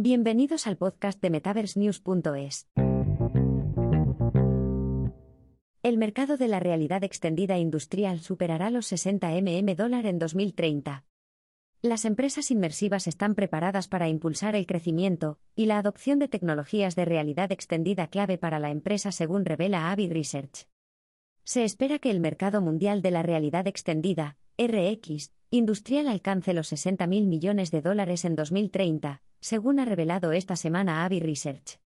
Bienvenidos al podcast de MetaverseNews.es. El mercado de la realidad extendida industrial superará los 60 mm dólar en 2030. Las empresas inmersivas están preparadas para impulsar el crecimiento y la adopción de tecnologías de realidad extendida clave para la empresa según revela Avi Research. Se espera que el mercado mundial de la realidad extendida, RX, industrial alcance los 60.000 millones de dólares en 2030, según ha revelado esta semana Avi Research.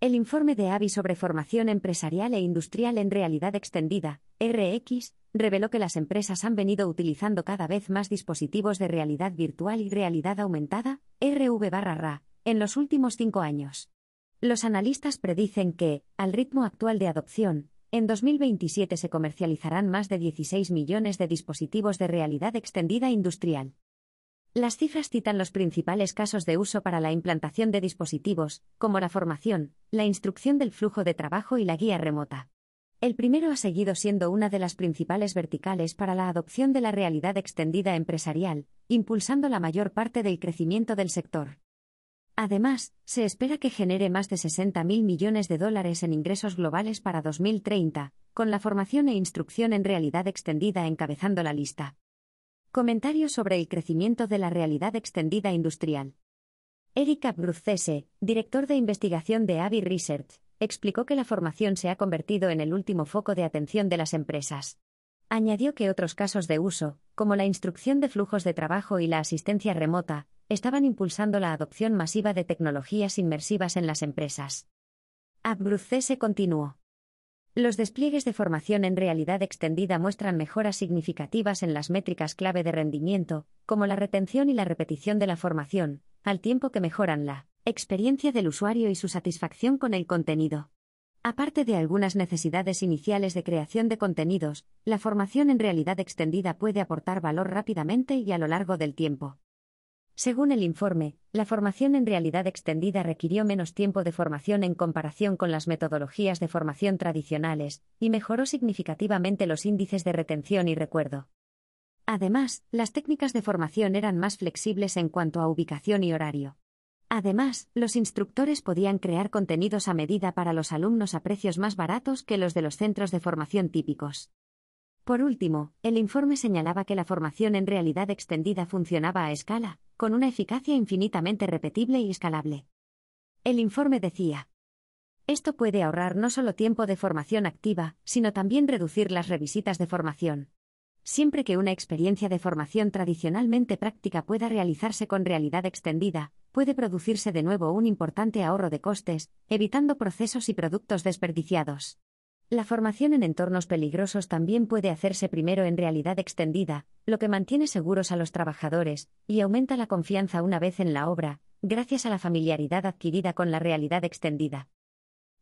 El informe de Avi sobre formación empresarial e industrial en realidad extendida, RX, reveló que las empresas han venido utilizando cada vez más dispositivos de realidad virtual y realidad aumentada, RV-RA, en los últimos cinco años. Los analistas predicen que, al ritmo actual de adopción, en 2027 se comercializarán más de 16 millones de dispositivos de realidad extendida industrial. Las cifras citan los principales casos de uso para la implantación de dispositivos, como la formación, la instrucción del flujo de trabajo y la guía remota. El primero ha seguido siendo una de las principales verticales para la adopción de la realidad extendida empresarial, impulsando la mayor parte del crecimiento del sector. Además, se espera que genere más de 60.000 millones de dólares en ingresos globales para 2030, con la formación e instrucción en realidad extendida encabezando la lista. Comentarios sobre el crecimiento de la realidad extendida industrial. Erika Bruzzese, director de investigación de Avi Research, explicó que la formación se ha convertido en el último foco de atención de las empresas. Añadió que otros casos de uso, como la instrucción de flujos de trabajo y la asistencia remota, estaban impulsando la adopción masiva de tecnologías inmersivas en las empresas. Abruzzese continuó. Los despliegues de formación en realidad extendida muestran mejoras significativas en las métricas clave de rendimiento, como la retención y la repetición de la formación, al tiempo que mejoran la experiencia del usuario y su satisfacción con el contenido. Aparte de algunas necesidades iniciales de creación de contenidos, la formación en realidad extendida puede aportar valor rápidamente y a lo largo del tiempo. Según el informe, la formación en realidad extendida requirió menos tiempo de formación en comparación con las metodologías de formación tradicionales, y mejoró significativamente los índices de retención y recuerdo. Además, las técnicas de formación eran más flexibles en cuanto a ubicación y horario. Además, los instructores podían crear contenidos a medida para los alumnos a precios más baratos que los de los centros de formación típicos. Por último, el informe señalaba que la formación en realidad extendida funcionaba a escala, con una eficacia infinitamente repetible y escalable. El informe decía, esto puede ahorrar no solo tiempo de formación activa, sino también reducir las revisitas de formación. Siempre que una experiencia de formación tradicionalmente práctica pueda realizarse con realidad extendida, puede producirse de nuevo un importante ahorro de costes, evitando procesos y productos desperdiciados. La formación en entornos peligrosos también puede hacerse primero en realidad extendida, lo que mantiene seguros a los trabajadores y aumenta la confianza una vez en la obra, gracias a la familiaridad adquirida con la realidad extendida.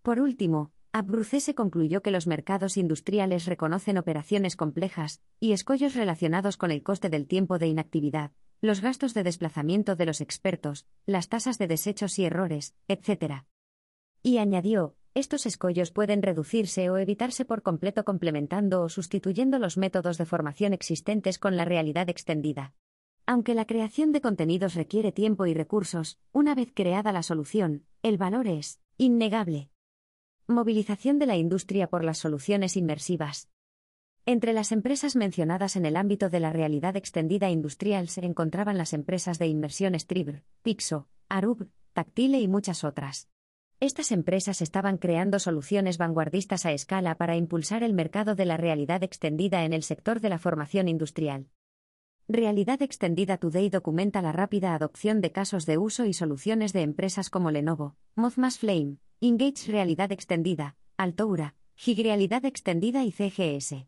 Por último, Abrucese concluyó que los mercados industriales reconocen operaciones complejas y escollos relacionados con el coste del tiempo de inactividad, los gastos de desplazamiento de los expertos, las tasas de desechos y errores, etc. Y añadió, estos escollos pueden reducirse o evitarse por completo complementando o sustituyendo los métodos de formación existentes con la realidad extendida. Aunque la creación de contenidos requiere tiempo y recursos, una vez creada la solución, el valor es innegable. Movilización de la industria por las soluciones inmersivas. Entre las empresas mencionadas en el ámbito de la realidad extendida industrial se encontraban las empresas de inmersión Stribr, Pixo, Arub, Tactile y muchas otras. Estas empresas estaban creando soluciones vanguardistas a escala para impulsar el mercado de la realidad extendida en el sector de la formación industrial. Realidad Extendida Today documenta la rápida adopción de casos de uso y soluciones de empresas como Lenovo, Mozmas Flame, Engage Realidad Extendida, Altoura, Gig Realidad Extendida y CGS.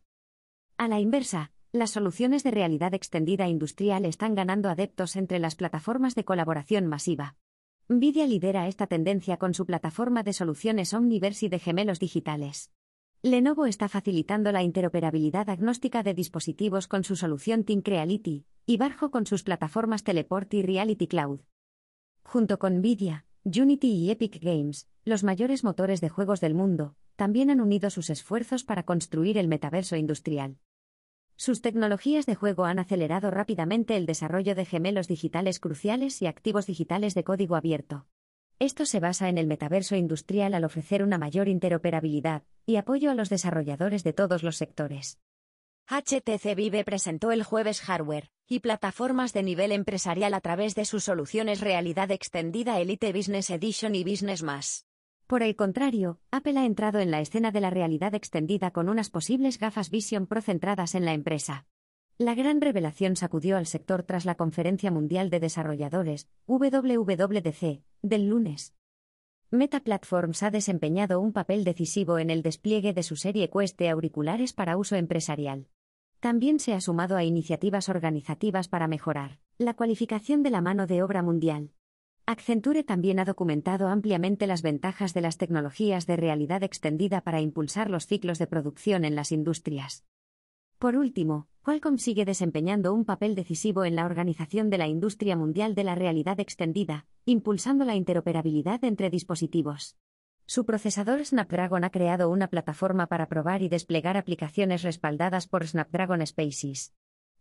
A la inversa, las soluciones de realidad extendida industrial están ganando adeptos entre las plataformas de colaboración masiva. Nvidia lidera esta tendencia con su plataforma de soluciones Omniverse y de gemelos digitales. Lenovo está facilitando la interoperabilidad agnóstica de dispositivos con su solución Think Reality, y Barjo con sus plataformas Teleport y Reality Cloud. Junto con Nvidia, Unity y Epic Games, los mayores motores de juegos del mundo, también han unido sus esfuerzos para construir el metaverso industrial. Sus tecnologías de juego han acelerado rápidamente el desarrollo de gemelos digitales cruciales y activos digitales de código abierto. Esto se basa en el metaverso industrial al ofrecer una mayor interoperabilidad y apoyo a los desarrolladores de todos los sectores. HTC Vive presentó el jueves hardware y plataformas de nivel empresarial a través de sus soluciones realidad extendida Elite Business Edition y Business Más. Por el contrario, Apple ha entrado en la escena de la realidad extendida con unas posibles gafas Vision Pro centradas en la empresa. La gran revelación sacudió al sector tras la Conferencia Mundial de Desarrolladores, WWDC, del lunes. Meta Platforms ha desempeñado un papel decisivo en el despliegue de su serie Quest de auriculares para uso empresarial. También se ha sumado a iniciativas organizativas para mejorar la cualificación de la mano de obra mundial. Accenture también ha documentado ampliamente las ventajas de las tecnologías de realidad extendida para impulsar los ciclos de producción en las industrias. Por último, Qualcomm sigue desempeñando un papel decisivo en la organización de la industria mundial de la realidad extendida, impulsando la interoperabilidad entre dispositivos. Su procesador Snapdragon ha creado una plataforma para probar y desplegar aplicaciones respaldadas por Snapdragon Spaces.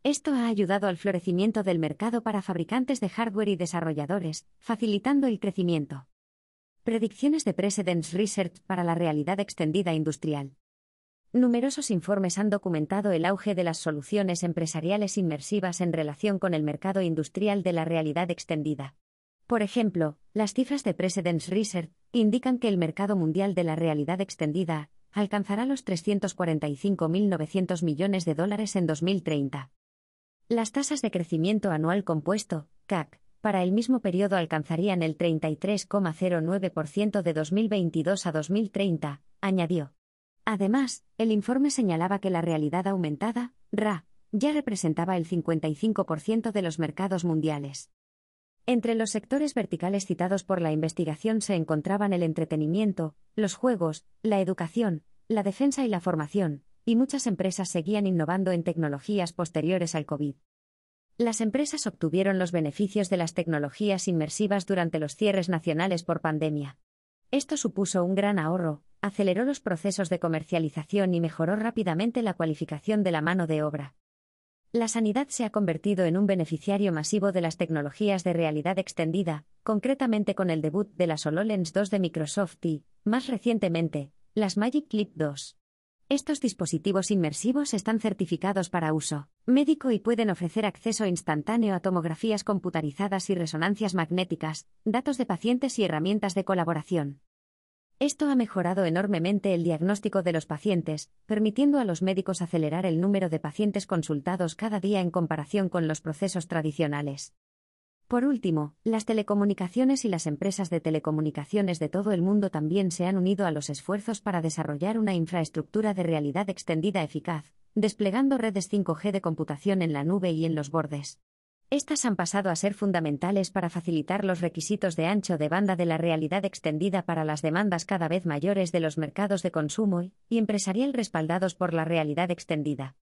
Esto ha ayudado al florecimiento del mercado para fabricantes de hardware y desarrolladores, facilitando el crecimiento. Predicciones de Precedence Research para la realidad extendida industrial. Numerosos informes han documentado el auge de las soluciones empresariales inmersivas en relación con el mercado industrial de la realidad extendida. Por ejemplo, las cifras de Precedence Research indican que el mercado mundial de la realidad extendida alcanzará los 345.900 millones de dólares en 2030. Las tasas de crecimiento anual compuesto, CAC, para el mismo periodo alcanzarían el 33,09% de 2022 a 2030, añadió. Además, el informe señalaba que la realidad aumentada, RA, ya representaba el 55% de los mercados mundiales. Entre los sectores verticales citados por la investigación se encontraban el entretenimiento, los juegos, la educación, la defensa y la formación, y muchas empresas seguían innovando en tecnologías posteriores al COVID. Las empresas obtuvieron los beneficios de las tecnologías inmersivas durante los cierres nacionales por pandemia. Esto supuso un gran ahorro, aceleró los procesos de comercialización y mejoró rápidamente la cualificación de la mano de obra. La sanidad se ha convertido en un beneficiario masivo de las tecnologías de realidad extendida, concretamente con el debut de las HoloLens 2 de Microsoft y, más recientemente, las Magic Clip 2. Estos dispositivos inmersivos están certificados para uso médico y pueden ofrecer acceso instantáneo a tomografías computarizadas y resonancias magnéticas, datos de pacientes y herramientas de colaboración. Esto ha mejorado enormemente el diagnóstico de los pacientes, permitiendo a los médicos acelerar el número de pacientes consultados cada día en comparación con los procesos tradicionales. Por último, las telecomunicaciones y las empresas de telecomunicaciones de todo el mundo también se han unido a los esfuerzos para desarrollar una infraestructura de realidad extendida eficaz, desplegando redes 5G de computación en la nube y en los bordes. Estas han pasado a ser fundamentales para facilitar los requisitos de ancho de banda de la realidad extendida para las demandas cada vez mayores de los mercados de consumo y empresarial respaldados por la realidad extendida.